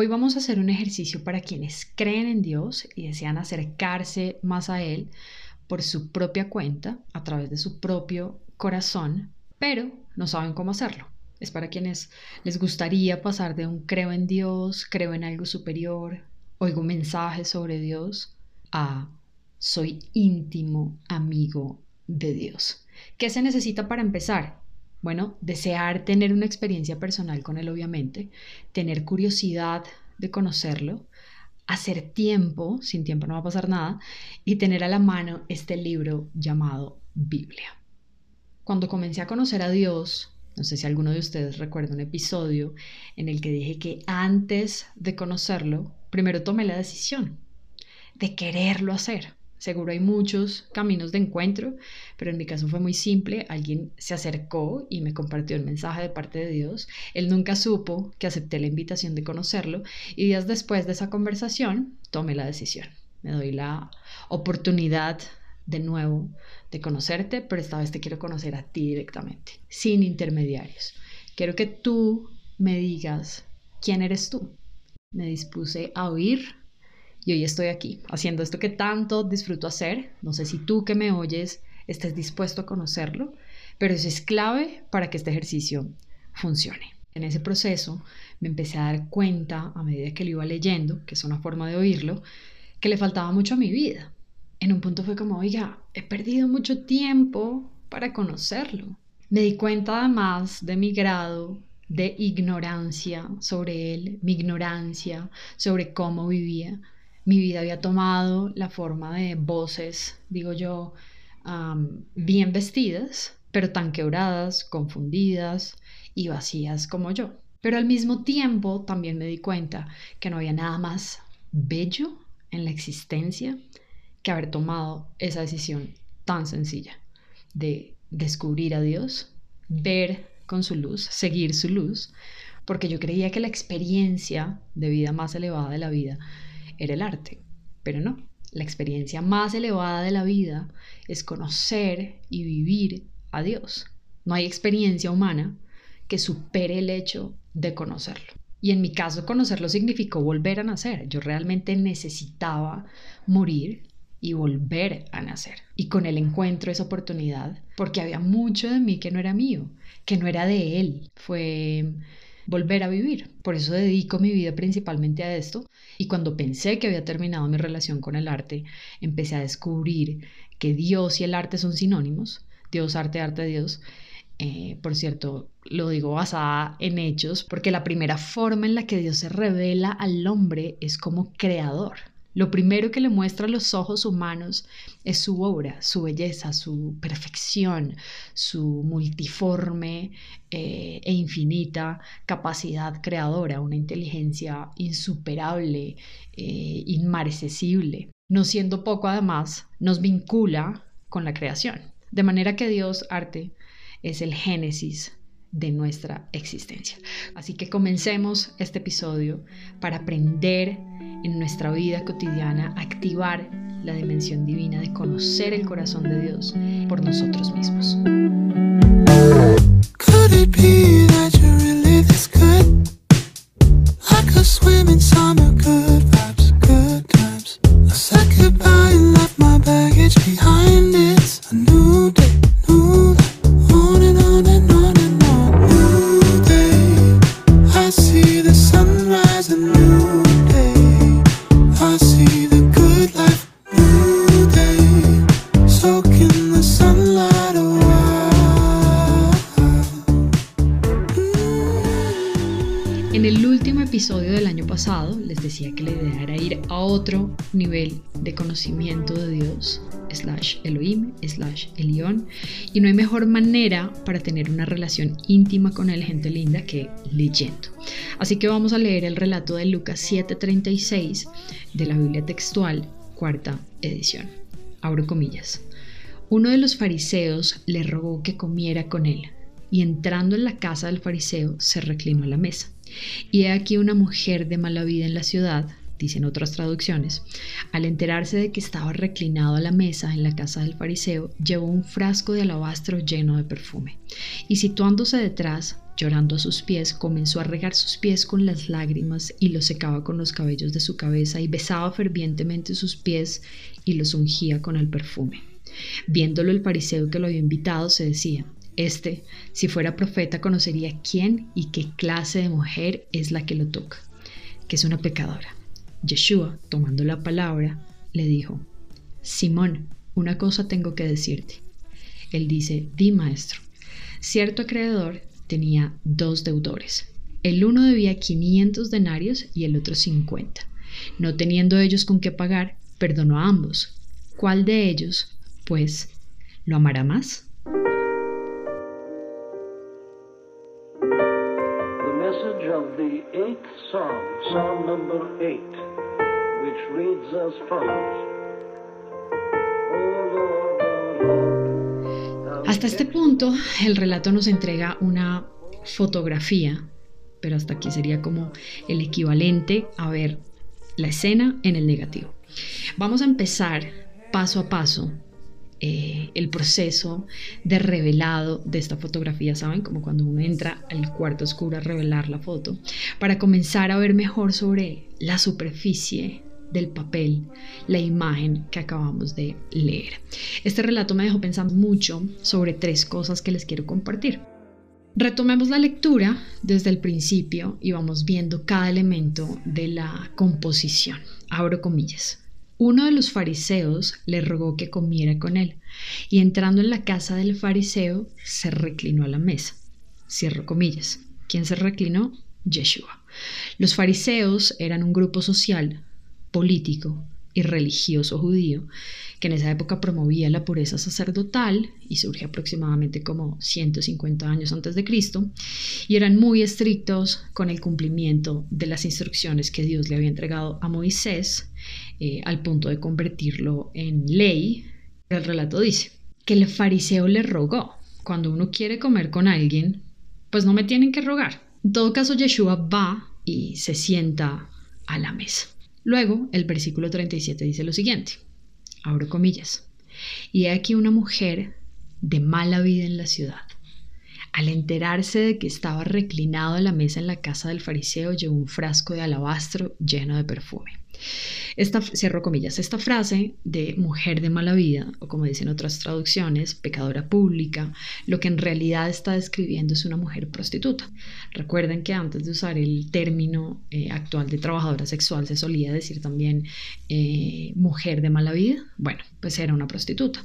Hoy vamos a hacer un ejercicio para quienes creen en Dios y desean acercarse más a Él por su propia cuenta, a través de su propio corazón, pero no saben cómo hacerlo. Es para quienes les gustaría pasar de un creo en Dios, creo en algo superior, oigo mensajes sobre Dios, a soy íntimo amigo de Dios. ¿Qué se necesita para empezar? Bueno, desear tener una experiencia personal con Él, obviamente, tener curiosidad de conocerlo, hacer tiempo, sin tiempo no va a pasar nada, y tener a la mano este libro llamado Biblia. Cuando comencé a conocer a Dios, no sé si alguno de ustedes recuerda un episodio en el que dije que antes de conocerlo, primero tomé la decisión de quererlo hacer. Seguro hay muchos caminos de encuentro, pero en mi caso fue muy simple. Alguien se acercó y me compartió el mensaje de parte de Dios. Él nunca supo que acepté la invitación de conocerlo y días después de esa conversación tomé la decisión. Me doy la oportunidad de nuevo de conocerte, pero esta vez te quiero conocer a ti directamente, sin intermediarios. Quiero que tú me digas quién eres tú. Me dispuse a oír y hoy estoy aquí, haciendo esto que tanto disfruto hacer. No sé si tú que me oyes estés dispuesto a conocerlo, pero eso es clave para que este ejercicio funcione. En ese proceso me empecé a dar cuenta, a medida que lo iba leyendo, que es una forma de oírlo, que le faltaba mucho a mi vida. En un punto fue como, oiga, he perdido mucho tiempo para conocerlo. Me di cuenta además de mi grado de ignorancia sobre él, mi ignorancia sobre cómo vivía mi vida había tomado la forma de voces, digo yo, bien vestidas, pero tan quebradas, confundidas y vacías como yo. Pero al mismo tiempo también me di cuenta que no había nada más bello en la existencia que haber tomado esa decisión tan sencilla de descubrir a Dios, ver con su luz, seguir su luz, porque yo creía que la experiencia de vida más elevada de la vida era el arte, pero no. La experiencia más elevada de la vida es conocer y vivir a Dios. No hay experiencia humana que supere el hecho de conocerlo. Y en mi caso, conocerlo significó volver a nacer. Yo realmente necesitaba morir y volver a nacer. Y con el encuentro esa oportunidad, porque había mucho de mí que no era mío, que no era de él. Fue volver a vivir. Por eso dedico mi vida principalmente a esto. Y cuando pensé que había terminado mi relación con el arte, empecé a descubrir que Dios y el arte son sinónimos. Dios, arte, arte, Dios. Eh, por cierto, lo digo basada en hechos, porque la primera forma en la que Dios se revela al hombre es como creador. Lo primero que le muestra a los ojos humanos es su obra, su belleza, su perfección, su multiforme eh, e infinita capacidad creadora, una inteligencia insuperable, eh. No siendo poco, además, nos vincula con la creación. De manera que Dios, arte, es el génesis de nuestra existencia. Así que comencemos este episodio para aprender en nuestra vida cotidiana activar la dimensión divina de conocer el corazón de Dios por nosotros mismos. Ir a otro nivel de conocimiento de Dios, slash Elohim, slash Elión, y no hay mejor manera para tener una relación íntima con el gente linda que leyendo. Así que vamos a leer el relato de Lucas 7:36 de la Biblia textual, cuarta edición. Abro comillas. Uno de los fariseos le rogó que comiera con él, y entrando en la casa del fariseo se reclinó a la mesa. Y he aquí una mujer de mala vida en la ciudad, dicen otras traducciones, al enterarse de que estaba reclinado a la mesa en la casa del fariseo, llevó un frasco de alabastro lleno de perfume, y situándose detrás, llorando a sus pies, comenzó a regar sus pies con las lágrimas y los secaba con los cabellos de su cabeza y besaba fervientemente sus pies y los ungía con el perfume. Viéndolo el fariseo que lo había invitado, se decía, este, si fuera profeta, conocería quién y qué clase de mujer es la que lo toca, que es una pecadora. Yeshua, tomando la palabra, le dijo, Simón, una cosa tengo que decirte. Él dice, di maestro. Cierto acreedor tenía dos deudores. El uno debía 500 denarios y el otro 50. No teniendo ellos con qué pagar, perdonó a ambos. ¿Cuál de ellos, pues, lo amará más? Hasta este punto, el relato nos entrega una fotografía, pero hasta aquí sería como el equivalente a ver la escena en el negativo. Vamos a empezar paso a paso eh, el proceso de revelado de esta fotografía, ¿saben? Como cuando uno entra al cuarto oscuro a revelar la foto, para comenzar a ver mejor sobre la superficie del papel, la imagen que acabamos de leer. Este relato me dejó pensando mucho sobre tres cosas que les quiero compartir. Retomemos la lectura desde el principio y vamos viendo cada elemento de la composición. Abro comillas. Uno de los fariseos le rogó que comiera con él, y entrando en la casa del fariseo, se reclinó a la mesa. Cierro comillas. ¿Quién se reclinó? Yeshua. Los fariseos eran un grupo social político y religioso judío, que en esa época promovía la pureza sacerdotal y surge aproximadamente como 150 años antes de Cristo, y eran muy estrictos con el cumplimiento de las instrucciones que Dios le había entregado a Moisés, eh, al punto de convertirlo en ley. El relato dice que el fariseo le rogó, cuando uno quiere comer con alguien, pues no me tienen que rogar. En todo caso, Yeshua va y se sienta a la mesa. Luego, el versículo 37 dice lo siguiente, abro comillas, y he aquí una mujer de mala vida en la ciudad. Al enterarse de que estaba reclinado a la mesa en la casa del fariseo, llevó un frasco de alabastro lleno de perfume. Esta, cierro comillas, esta frase de mujer de mala vida, o como dicen otras traducciones, pecadora pública, lo que en realidad está describiendo es una mujer prostituta. Recuerden que antes de usar el término eh, actual de trabajadora sexual se solía decir también eh, mujer de mala vida. Bueno, pues era una prostituta.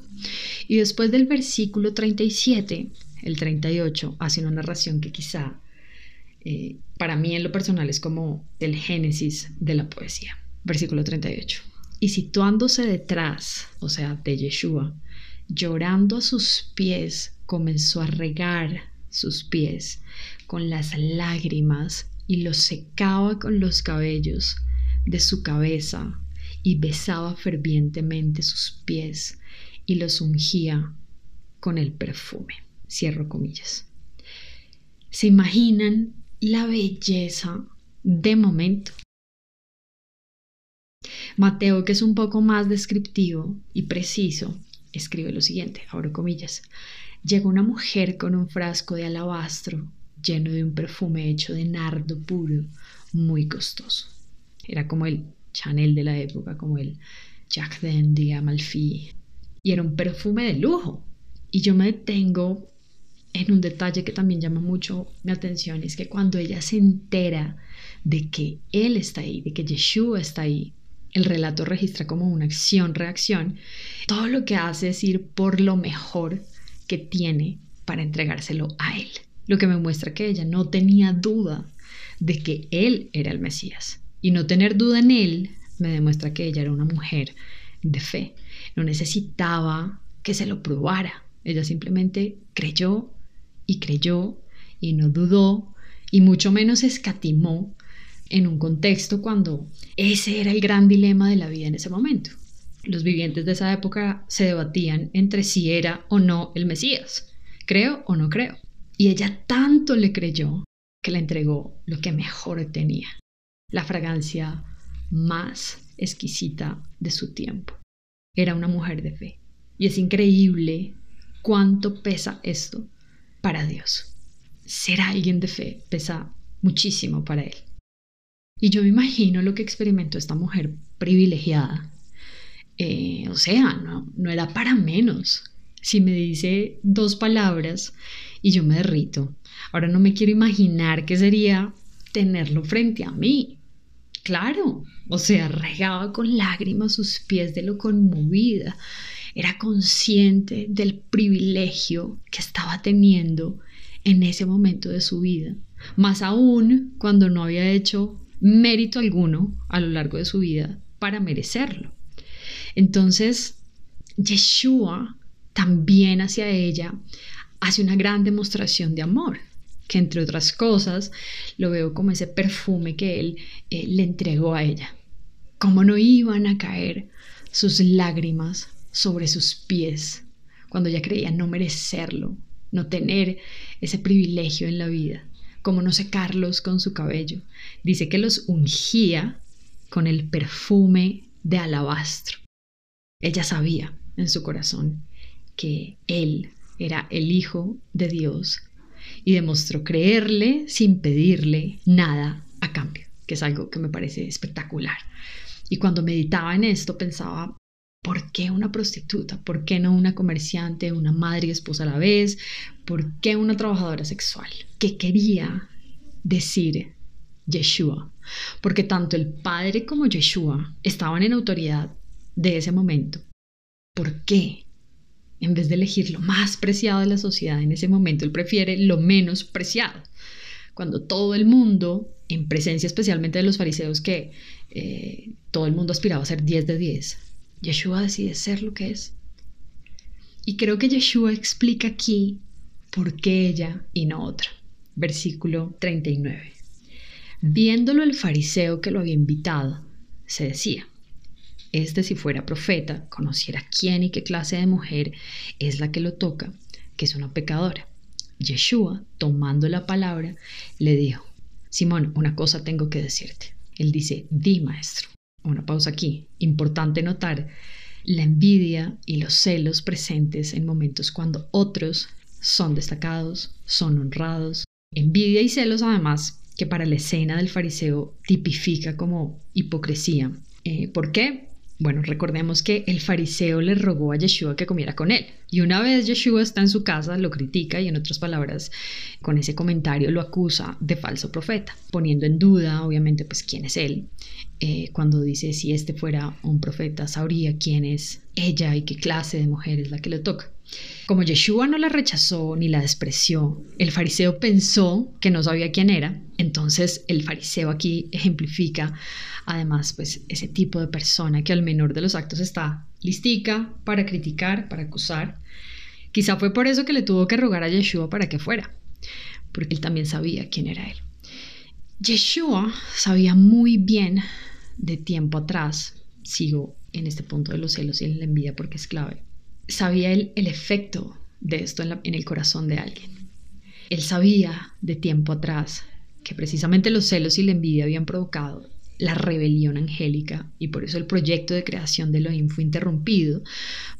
Y después del versículo 37, el 38 hace una narración que quizá eh, para mí en lo personal es como el génesis de la poesía. Versículo 38. Y situándose detrás, o sea, de Yeshua, llorando a sus pies, comenzó a regar sus pies con las lágrimas y los secaba con los cabellos de su cabeza y besaba fervientemente sus pies y los ungía con el perfume. Cierro comillas. ¿Se imaginan la belleza de momento Mateo, que es un poco más descriptivo y preciso, escribe lo siguiente, abro comillas. Llegó una mujer con un frasco de alabastro lleno de un perfume hecho de nardo puro, muy costoso. Era como el Chanel de la época, como el Jacques de Amalfi. Y era un perfume de lujo. Y yo me detengo en un detalle que también llama mucho mi atención, es que cuando ella se entera de que Él está ahí, de que Yeshua está ahí, el relato registra como una acción-reacción, todo lo que hace es ir por lo mejor que tiene para entregárselo a él. Lo que me muestra que ella no tenía duda de que él era el Mesías. Y no tener duda en él me demuestra que ella era una mujer de fe. No necesitaba que se lo probara. Ella simplemente creyó y creyó y no dudó y mucho menos escatimó en un contexto cuando ese era el gran dilema de la vida en ese momento. Los vivientes de esa época se debatían entre si era o no el Mesías, creo o no creo. Y ella tanto le creyó que le entregó lo que mejor tenía, la fragancia más exquisita de su tiempo. Era una mujer de fe. Y es increíble cuánto pesa esto para Dios. ser alguien de fe pesa muchísimo para él. Y yo me imagino lo que experimentó esta mujer privilegiada. Eh, o sea, no, no era para menos. Si me dice dos palabras y yo me derrito. Ahora no me quiero imaginar qué sería tenerlo frente a mí. Claro, o sea, regaba con lágrimas sus pies de lo conmovida. Era consciente del privilegio que estaba teniendo en ese momento de su vida. Más aún cuando no había hecho mérito alguno a lo largo de su vida para merecerlo. Entonces, Yeshua también hacia ella hace una gran demostración de amor que entre otras cosas lo veo como ese perfume que él eh, le entregó a ella. ¿Cómo no iban a caer sus lágrimas sobre sus pies cuando ella creía no merecerlo, no tener ese privilegio en la vida? ¿Cómo no secarlos con su cabello? Dice que los ungía con el perfume de alabastro. Ella sabía en su corazón que él era el Hijo de Dios y demostró creerle sin pedirle nada a cambio, que es algo que me parece espectacular. Y cuando meditaba en esto pensaba, ¿por qué una prostituta? ¿Por qué no una comerciante, una madre y esposa a la vez? ¿Por qué una trabajadora sexual? ¿Qué quería decir Yeshua? Porque tanto el Padre como Yeshua estaban en autoridad de ese momento. ¿Por qué en vez de elegir lo más preciado de la sociedad en ese momento, él prefiere lo menos preciado. Cuando todo el mundo, en presencia especialmente de los fariseos, que eh, todo el mundo aspiraba a ser 10 de 10, Yeshua decide ser lo que es. Y creo que Yeshua explica aquí por qué ella y no otra. Versículo 39. Viéndolo el fariseo que lo había invitado, se decía, este si fuera profeta, conociera quién y qué clase de mujer es la que lo toca, que es una pecadora. Yeshua, tomando la palabra, le dijo, Simón, una cosa tengo que decirte. Él dice, di maestro. Una pausa aquí. Importante notar la envidia y los celos presentes en momentos cuando otros son destacados, son honrados. Envidia y celos además que para la escena del fariseo tipifica como hipocresía. Eh, ¿Por qué? Bueno, recordemos que el fariseo le rogó a Yeshua que comiera con él. Y una vez Yeshua está en su casa, lo critica y en otras palabras, con ese comentario lo acusa de falso profeta, poniendo en duda, obviamente, pues quién es él. Eh, cuando dice si este fuera un profeta, sabría quién es ella y qué clase de mujer es la que le toca. Como Yeshua no la rechazó ni la despreció, el fariseo pensó que no sabía quién era, entonces el fariseo aquí ejemplifica además pues ese tipo de persona que al menor de los actos está listica para criticar, para acusar. Quizá fue por eso que le tuvo que rogar a Yeshua para que fuera, porque él también sabía quién era él. Yeshua sabía muy bien de tiempo atrás, sigo en este punto de los celos y en la envidia porque es clave, sabía el, el efecto de esto en, el corazón de alguien. Él sabía de tiempo atrás que precisamente los celos y la envidia habían provocado la rebelión angélica y por eso el proyecto de creación de Elohim fue interrumpido,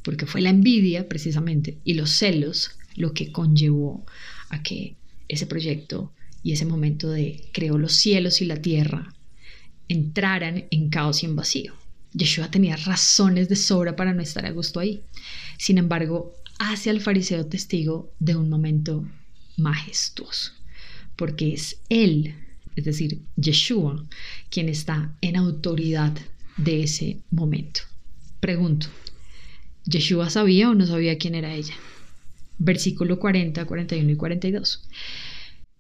porque fue la envidia precisamente y los celos lo que conllevó a que ese proyecto y ese momento de creó los cielos y la tierra entraran en caos y en vacío. Yeshua tenía razones de sobra para no estar a gusto ahí. Sin embargo, hace al fariseo testigo de un momento majestuoso, porque es él, es decir, Yeshua, quien está en autoridad de ese momento. Pregunto, ¿Yeshua sabía o no sabía quién era ella? Versículo 40, 41 y 42.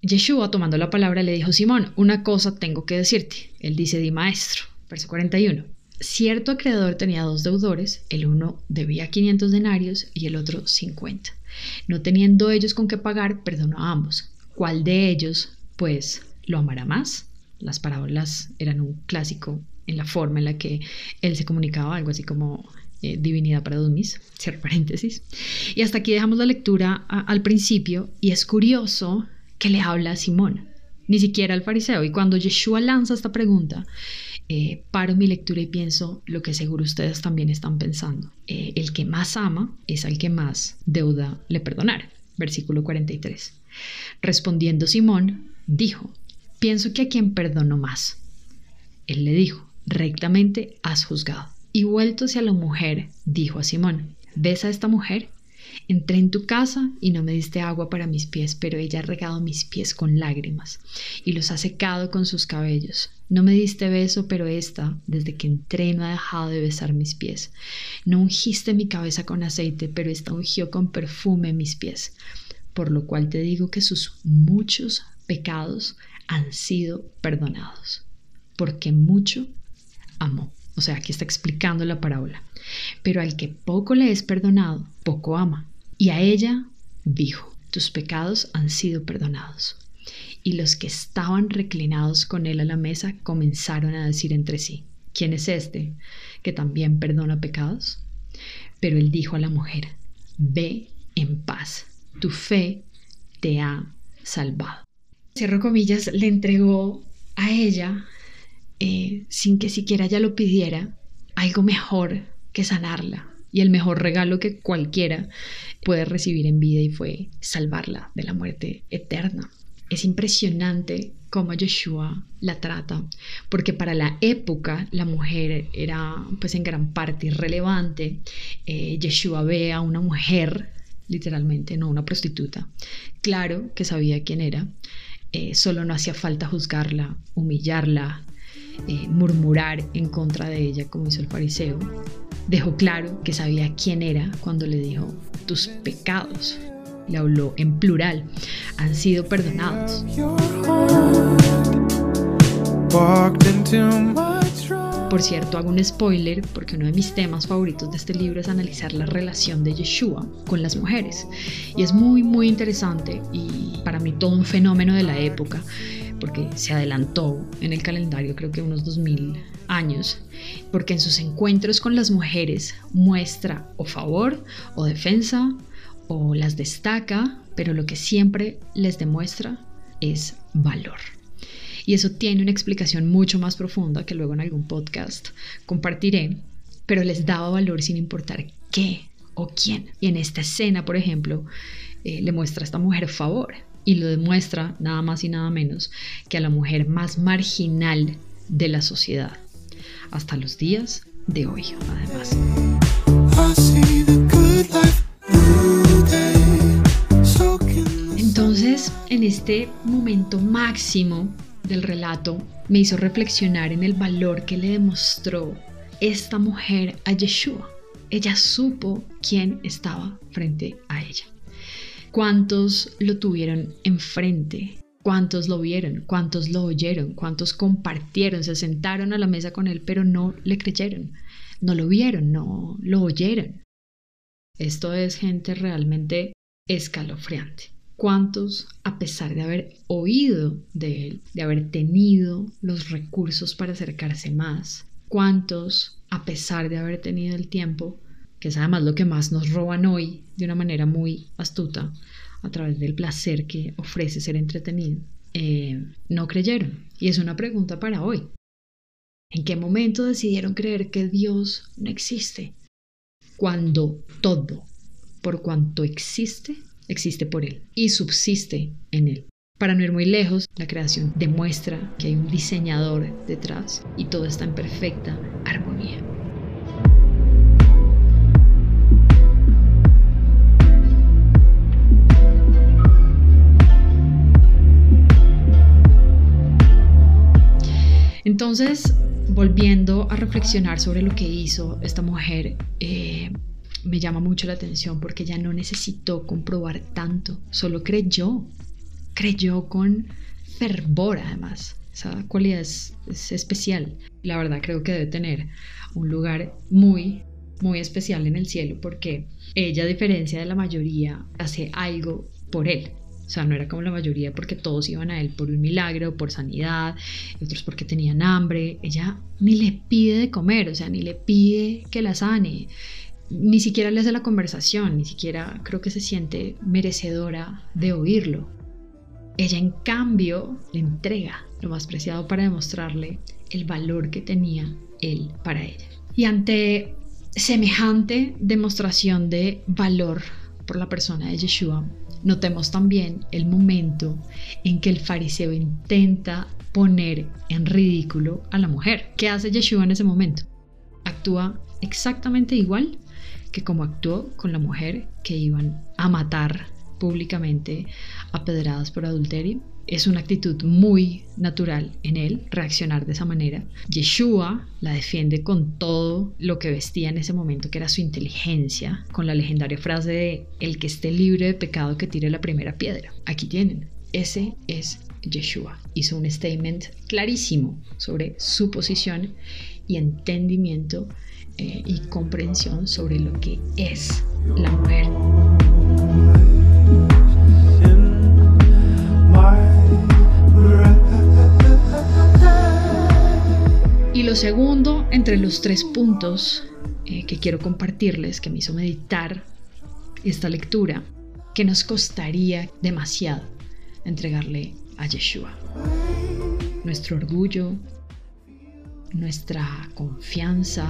Yeshua, tomando la palabra, le dijo, Simón, una cosa tengo que decirte. Él dice, di maestro. Verso 41. Cierto acreedor tenía dos deudores, el uno debía 500 denarios y el otro 50. No teniendo ellos con qué pagar, perdonó a ambos. ¿Cuál de ellos, pues, lo amará más? Las parábolas eran un clásico en la forma en la que él se comunicaba, algo así como eh, divinidad para Dumis, cierro paréntesis. Y hasta aquí dejamos la lectura al principio y es curioso que le habla a Simón, ni siquiera al fariseo. Y cuando Yeshua lanza esta pregunta, eh, paro mi lectura y pienso lo que seguro ustedes también están pensando. Eh, el que más ama es al que más deuda le perdonar. Versículo 43. Respondiendo Simón, dijo, pienso que a quien perdono más. Él le dijo, rectamente has juzgado. Y vuelto hacia la mujer, dijo a Simón, ¿ves a esta mujer? Entré en tu casa y no me diste agua para mis pies, pero ella ha regado mis pies con lágrimas y los ha secado con sus cabellos. No me diste beso, pero esta, desde que entré, no ha dejado de besar mis pies. No ungiste mi cabeza con aceite, pero esta ungió con perfume mis pies. Por lo cual te digo que sus muchos pecados han sido perdonados, porque mucho amó. O sea, aquí está explicando la parábola. Pero al que poco le es perdonado, poco ama. Y a ella dijo, tus pecados han sido perdonados. Y los que estaban reclinados con él a la mesa comenzaron a decir entre sí, ¿quién es este que también perdona pecados? Pero él dijo a la mujer, ve en paz, tu fe te ha salvado. Cierro comillas, le entregó a ella, eh, sin que siquiera ella lo pidiera, algo mejor que sanarla y el mejor regalo que cualquiera puede recibir en vida y fue salvarla de la muerte eterna. Es impresionante cómo Yeshua la trata, porque para la época la mujer era pues en gran parte irrelevante. Eh, Yeshua ve a una mujer, literalmente, no una prostituta. Claro que sabía quién era, eh, solo no hacía falta juzgarla, humillarla, eh, murmurar en contra de ella como hizo el fariseo. Dejó claro que sabía quién era cuando le dijo, tus pecados, le habló en plural, han sido perdonados. Por cierto, hago un spoiler porque uno de mis temas favoritos de este libro es analizar la relación de Yeshua con las mujeres. Y es muy, muy interesante y para mí todo un fenómeno de la época porque se adelantó en el calendario creo que unos 2000 años, porque en sus encuentros con las mujeres muestra o favor o defensa o las destaca, pero lo que siempre les demuestra es valor. Y eso tiene una explicación mucho más profunda que luego en algún podcast compartiré, pero les daba valor sin importar qué o quién. Y en esta escena, por ejemplo, eh, le muestra a esta mujer favor y lo demuestra nada más y nada menos que a la mujer más marginal de la sociedad, hasta los días de hoy, además. Entonces, en este momento máximo del relato me hizo reflexionar en el valor que le demostró esta mujer a Yeshua. Ella supo quién estaba frente a ella. ¿Cuántos lo tuvieron enfrente? ¿Cuántos lo vieron? ¿Cuántos lo oyeron? ¿Cuántos compartieron? Se sentaron a la mesa con él, pero no le creyeron. No lo vieron, no lo oyeron. Esto es gente realmente escalofriante. ¿Cuántos, a pesar de haber oído de él, de haber tenido los recursos para acercarse más, cuántos, a pesar de haber tenido el tiempo, que es además lo que más nos roban hoy de una manera muy astuta, a través del placer que ofrece ser entretenido, eh, no creyeron. Y es una pregunta para hoy. ¿En qué momento decidieron creer que Dios no existe? Cuando todo, por cuanto existe, existe por Él y subsiste en Él. Para no ir muy lejos, la creación demuestra que hay un diseñador detrás y todo está en perfecta armonía. Entonces, volviendo a reflexionar sobre lo que hizo esta mujer, eh, me llama mucho la atención porque ella no necesitó comprobar tanto, solo creyó, creyó con fervor además. Esa cualidad es, especial. La verdad creo que debe tener un lugar muy, muy especial en el cielo porque ella, a diferencia de la mayoría, hace algo por él. O sea, no era como la mayoría porque todos iban a él por un milagro, por sanidad, otros porque tenían hambre. Ella ni le pide de comer, o sea, ni le pide que la sane ni siquiera le hace la conversación, ni siquiera creo que se siente merecedora de oírlo. Ella en cambio le entrega lo más preciado para demostrarle el valor que tenía él para ella. Y ante semejante demostración de valor por la persona de Yeshua, Notemos también el momento en que el fariseo intenta poner en ridículo a la mujer. ¿Qué hace Yeshua en ese momento? Actúa exactamente igual que como actuó con la mujer que iban a matar públicamente a pedradas por adulterio es una actitud muy natural en él reaccionar de esa manera. Yeshua la defiende con todo lo que vestía en ese momento, que era su inteligencia, con la legendaria frase de el que esté libre de pecado que tire la primera piedra. Aquí tienen, ese es Yeshua. Hizo un statement clarísimo sobre su posición y entendimiento eh, y comprensión sobre lo que es la mujer. Segundo, entre los tres puntos eh, que quiero compartirles, que me hizo meditar esta lectura, que nos costaría demasiado entregarle a Yeshua. Nuestro orgullo, nuestra confianza,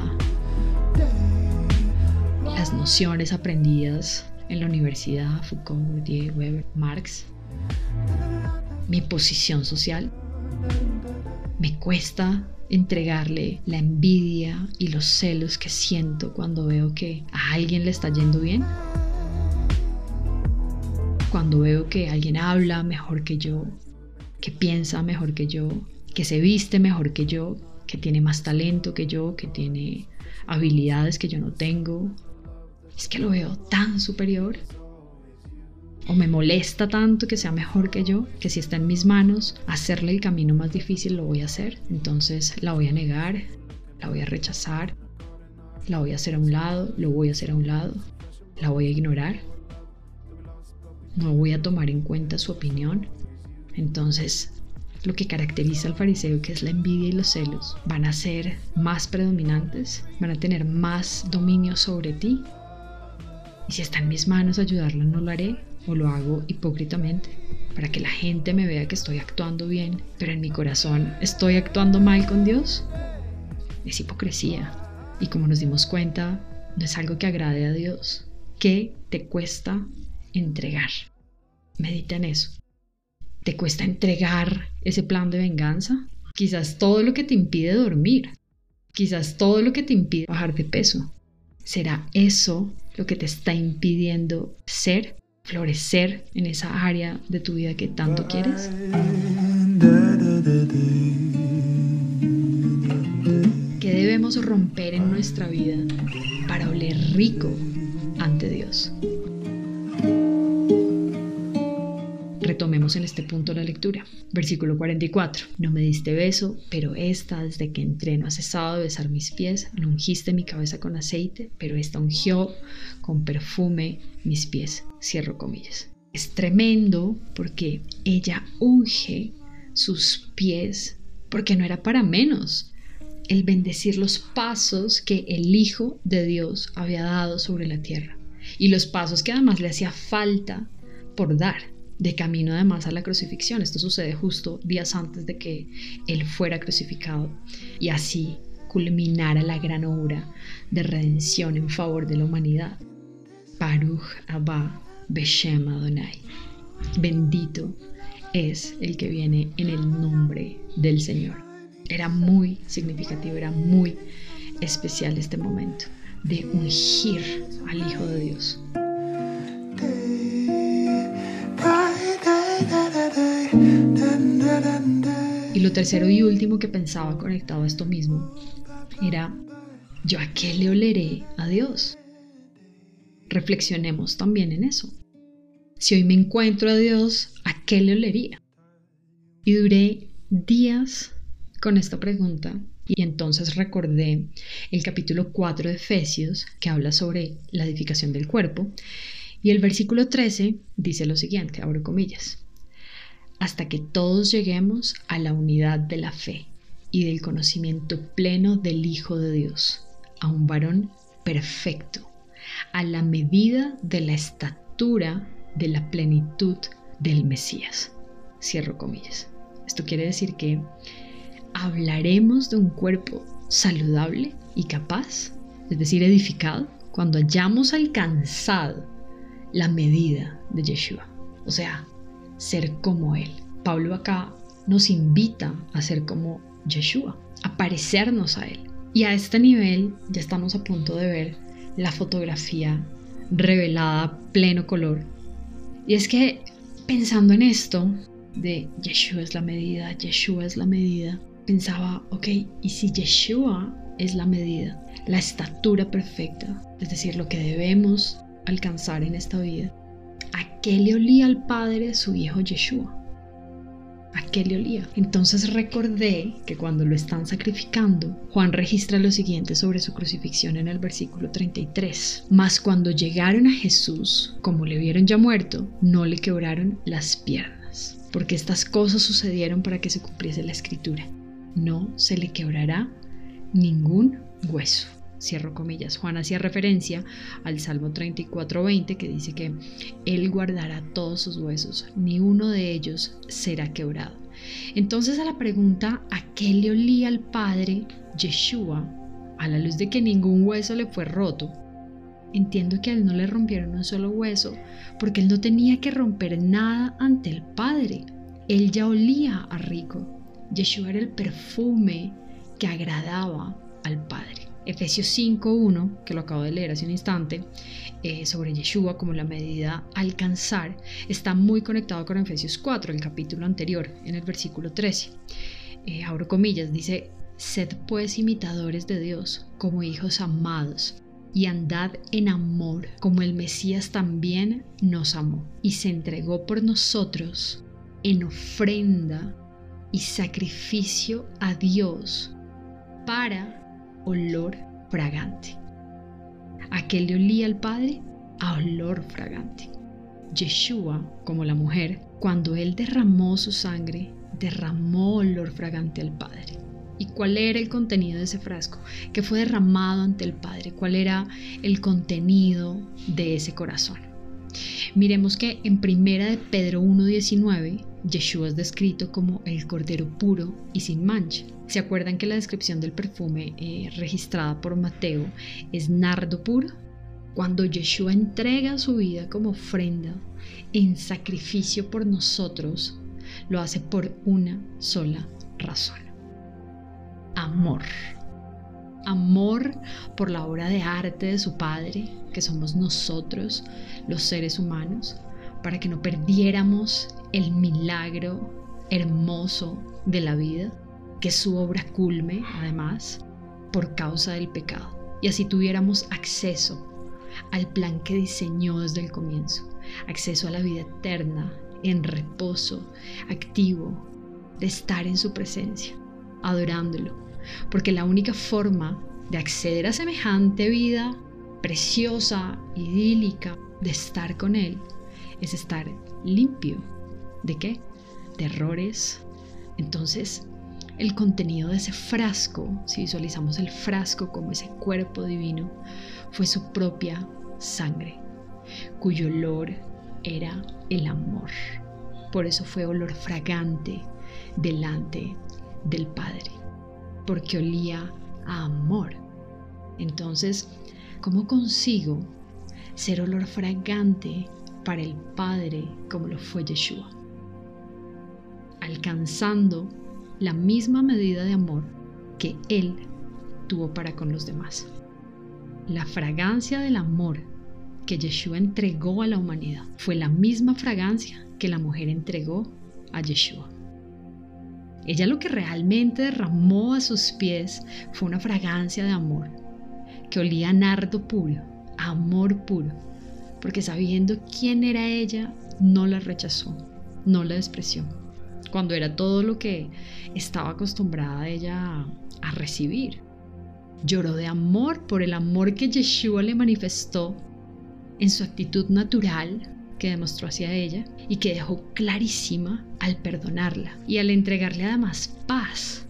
las nociones aprendidas en la universidad, Foucault, Bourdieu, Weber, Marx, mi posición social. Me cuesta entregarle la envidia y los celos que siento cuando veo que a alguien le está yendo bien. Cuando veo que alguien habla mejor que yo, que piensa mejor que yo, que se viste mejor que yo, que tiene más talento que yo, que tiene habilidades que yo no tengo. Es que lo veo tan superior o me molesta tanto que sea mejor que yo, que si está en mis manos hacerle el camino más difícil lo voy a hacer. Entonces la voy a negar, la voy a rechazar, la voy a hacer a un lado, lo voy a hacer a un lado, la voy a ignorar. No voy a tomar en cuenta su opinión. Entonces, lo que caracteriza al fariseo, que es la envidia y los celos, van a ser más predominantes, van a tener más dominio sobre ti. Y si está en mis manos ayudarla, no lo haré o lo hago hipócritamente para que la gente me vea que estoy actuando bien, pero en mi corazón estoy actuando mal con Dios. Es hipocresía. Y como nos dimos cuenta, no es algo que agrade a Dios. ¿Qué te cuesta entregar? Medita en eso. ¿Te cuesta entregar ese plan de venganza? Quizás todo lo que te impide dormir. Quizás todo lo que te impide bajar de peso. ¿Será eso lo que te está impidiendo ser florecer en esa área de tu vida que tanto quieres? ¿Qué debemos romper en nuestra vida para oler rico ante Dios? Retomemos en este punto la lectura. Versículo 44. No me diste beso, pero esta desde que entré no ha cesado de besar mis pies, no ungiste mi cabeza con aceite, pero esta ungió con perfume mis pies. Cierro comillas. Es tremendo porque ella unge sus pies porque no era para menos el bendecir los pasos que el Hijo de Dios había dado sobre la tierra y los pasos que además le hacía falta por dar de camino además a la crucifixión. Esto sucede justo días antes de que Él fuera crucificado y así culminara la gran obra de redención en favor de la humanidad. Baruch Abba Beshem Adonai. Bendito es el que viene en el nombre del Señor. Era muy significativo, era muy especial este momento de ungir al Hijo de Dios. Y lo tercero y último que pensaba conectado a esto mismo era, ¿yo a qué le oleré a Dios? Reflexionemos también en eso. Si hoy me encuentro a Dios, ¿a qué le olería? Y duré días con esta pregunta y entonces recordé el capítulo 4 de Efesios que habla sobre la edificación del cuerpo y el versículo 13 dice lo siguiente, abro comillas hasta que todos lleguemos a la unidad de la fe y del conocimiento pleno del Hijo de Dios, a un varón perfecto, a la medida de la estatura de la plenitud del Mesías. Cierro comillas. Esto quiere decir que hablaremos de un cuerpo saludable y capaz, es decir, edificado, cuando hayamos alcanzado la medida de Yeshua o sea, ser como Él. Pablo acá nos invita a ser como Yeshua, a parecernos a Él. Y a este nivel ya estamos a punto de ver la fotografía revelada pleno color. Y es que pensando en esto de Yeshua es la medida, Yeshua es la medida, pensaba, ok, ¿y si Yeshua es la medida, la estatura perfecta, es decir, lo que debemos alcanzar en esta vida? ¿A qué le olía al Padre su hijo Yeshua? ¿A qué le olía? Entonces recordé que cuando lo están sacrificando, Juan registra lo siguiente sobre su crucifixión en el versículo 33. Mas cuando llegaron a Jesús, como le vieron ya muerto, no le quebraron las piernas, porque estas cosas sucedieron para que se cumpliese la escritura. No se le quebrará ningún hueso cierro comillas. Juan hacía referencia al Salmo 34:20 que dice que Él guardará todos sus huesos, ni uno de ellos será quebrado. Entonces a la pregunta ¿a qué le olía al Padre Yeshua? A la luz de que ningún hueso le fue roto, entiendo que a él no le rompieron un solo hueso, porque él no tenía que romper nada ante el Padre. Él ya olía a rico. Yeshua era el perfume que agradaba al Padre. Efesios 5.1, que lo acabo de leer hace un instante, eh, sobre Yeshua como la medida alcanzar, está muy conectado con Efesios 4, el capítulo anterior, en el versículo 13. Eh, abro comillas, dice, sed pues imitadores de Dios como hijos amados y andad en amor como el Mesías también nos amó y se entregó por nosotros en ofrenda y sacrificio a Dios para olor fragante. ¿A qué le olía el Padre? A olor fragante. Yeshua, como la mujer, cuando él derramó su sangre, derramó olor fragante al Padre. ¿Y cuál era el contenido de ese frasco que fue derramado ante el Padre? ¿Cuál era el contenido de ese corazón? Miremos que en primera de Pedro 1.19, Yeshua es descrito como el Cordero puro y sin mancha. ¿Se acuerdan que la descripción del perfume eh, registrada por Mateo es nardo puro? Cuando Yeshua entrega su vida como ofrenda en sacrificio por nosotros, lo hace por una sola razón. Amor. Amor por la obra de arte de su Padre, que somos nosotros, los seres humanos, para que no perdiéramos el milagro hermoso de la vida que su obra culme, además, por causa del pecado. Y así tuviéramos acceso al plan que diseñó desde el comienzo, acceso a la vida eterna, en reposo, activo, de estar en su presencia, adorándolo, porque la única forma de acceder a semejante vida preciosa, idílica, de estar con Él, es estar limpio. ¿De qué? De errores. Entonces, el contenido de ese frasco, si visualizamos el frasco como ese cuerpo divino, fue su propia sangre, cuyo olor era el amor. Por eso fue olor fragante delante del Padre, porque olía a amor. Entonces, ¿cómo consigo ser olor fragante para el Padre como lo fue Yeshua? Alcanzando la misma medida de amor que Él tuvo para con los demás. La fragancia del amor que Yeshua entregó a la humanidad fue la misma fragancia que la mujer entregó a Yeshua. Ella lo que realmente derramó a sus pies fue una fragancia de amor que olía a nardo puro, amor puro, porque sabiendo quién era ella, no la rechazó, no la despreció cuando era todo lo que estaba acostumbrada ella a, recibir. Lloró de amor por el amor que Yeshua le manifestó en su actitud natural que demostró hacia ella y que dejó clarísima al perdonarla y al entregarle además paz.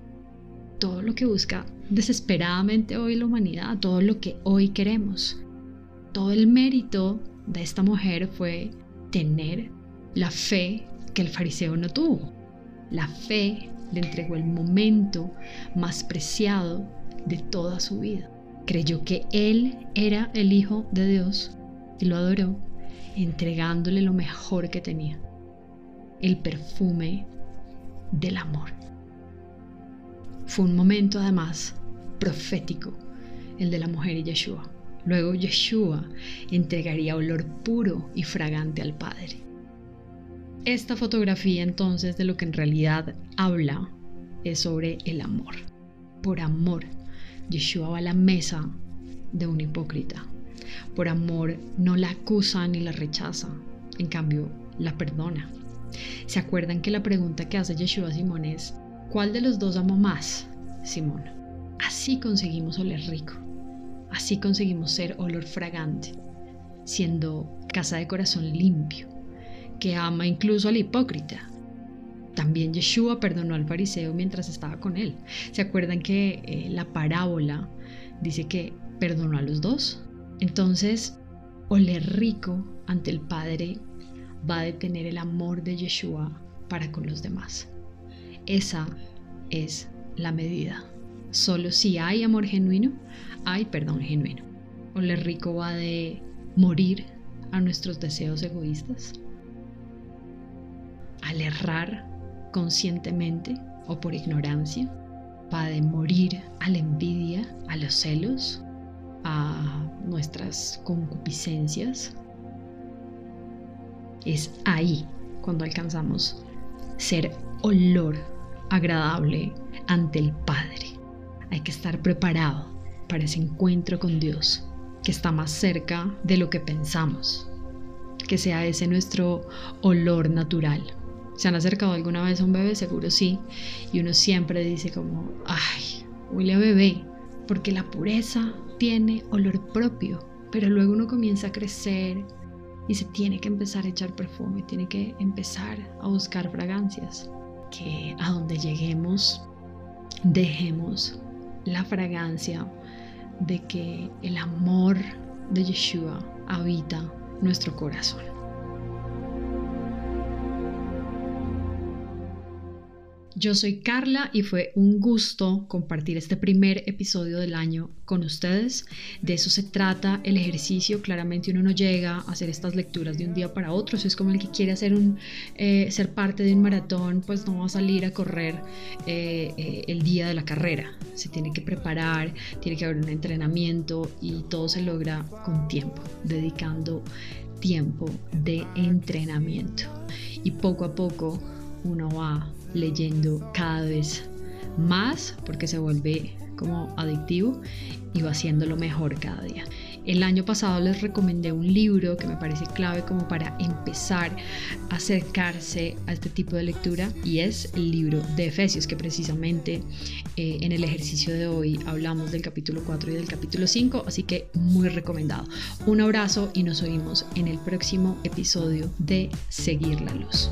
Todo lo que busca desesperadamente hoy la humanidad, todo lo que hoy queremos. Todo el mérito de esta mujer fue tener la fe que el fariseo no tuvo. La fe le entregó el momento más preciado de toda su vida. Creyó que Él era el Hijo de Dios y lo adoró entregándole lo mejor que tenía, el perfume del amor. Fue un momento además profético, el de la mujer y Yeshua. Luego Yeshua entregaría olor puro y fragante al Padre. Esta fotografía entonces de lo que en realidad habla es sobre el amor. Por amor, Yeshua va a la mesa de un hipócrita. Por amor no la acusa ni la rechaza, en cambio la perdona. ¿Se acuerdan que la pregunta que hace Yeshua a Simón es, ¿cuál de los dos amo más, Simón? Así conseguimos oler rico, así conseguimos ser olor fragante, siendo casa de corazón limpio, que ama incluso al hipócrita. También Yeshua perdonó al fariseo mientras estaba con él. ¿Se acuerdan que eh, la parábola dice que perdonó a los dos? Entonces, oler rico ante el Padre va a detener el amor de Yeshua para con los demás. Esa es la medida. Solo si hay amor genuino, hay perdón genuino. Oler rico va de morir a nuestros deseos egoístas, al errar conscientemente o por ignorancia, va de morir a la envidia, a los celos, a nuestras concupiscencias. Es ahí cuando alcanzamos ser olor agradable ante el Padre. Hay que estar preparado para ese encuentro con Dios que está más cerca de lo que pensamos. Que sea ese nuestro olor natural. ¿Se han acercado alguna vez a un bebé? Seguro sí. Y uno siempre dice como, ay, huele a bebé, porque la pureza tiene olor propio, pero luego uno comienza a crecer y se tiene que empezar a echar perfume, tiene que empezar a buscar fragancias, que a donde lleguemos dejemos la fragancia de que el amor de Yeshua habita nuestro corazón. Yo soy Carla y fue un gusto compartir este primer episodio del año con ustedes. De eso se trata el ejercicio. Claramente uno no llega a hacer estas lecturas de un día para otro. es como el que quiere hacer un, eh, ser parte de un maratón, pues no va a salir a correr eh, eh, el día de la carrera. Se tiene que preparar, tiene que haber un entrenamiento y todo se logra con tiempo, dedicando tiempo de entrenamiento. Y poco a poco uno va leyendo cada vez más porque se vuelve como adictivo y va haciéndolo mejor cada día. El año pasado les recomendé un libro que me parece clave como para empezar a acercarse a este tipo de lectura y es el libro de Efesios que precisamente eh, en el ejercicio de hoy hablamos del capítulo 4 y del capítulo 5, así que muy recomendado. Un abrazo y nos oímos en el próximo episodio de Seguir la Luz.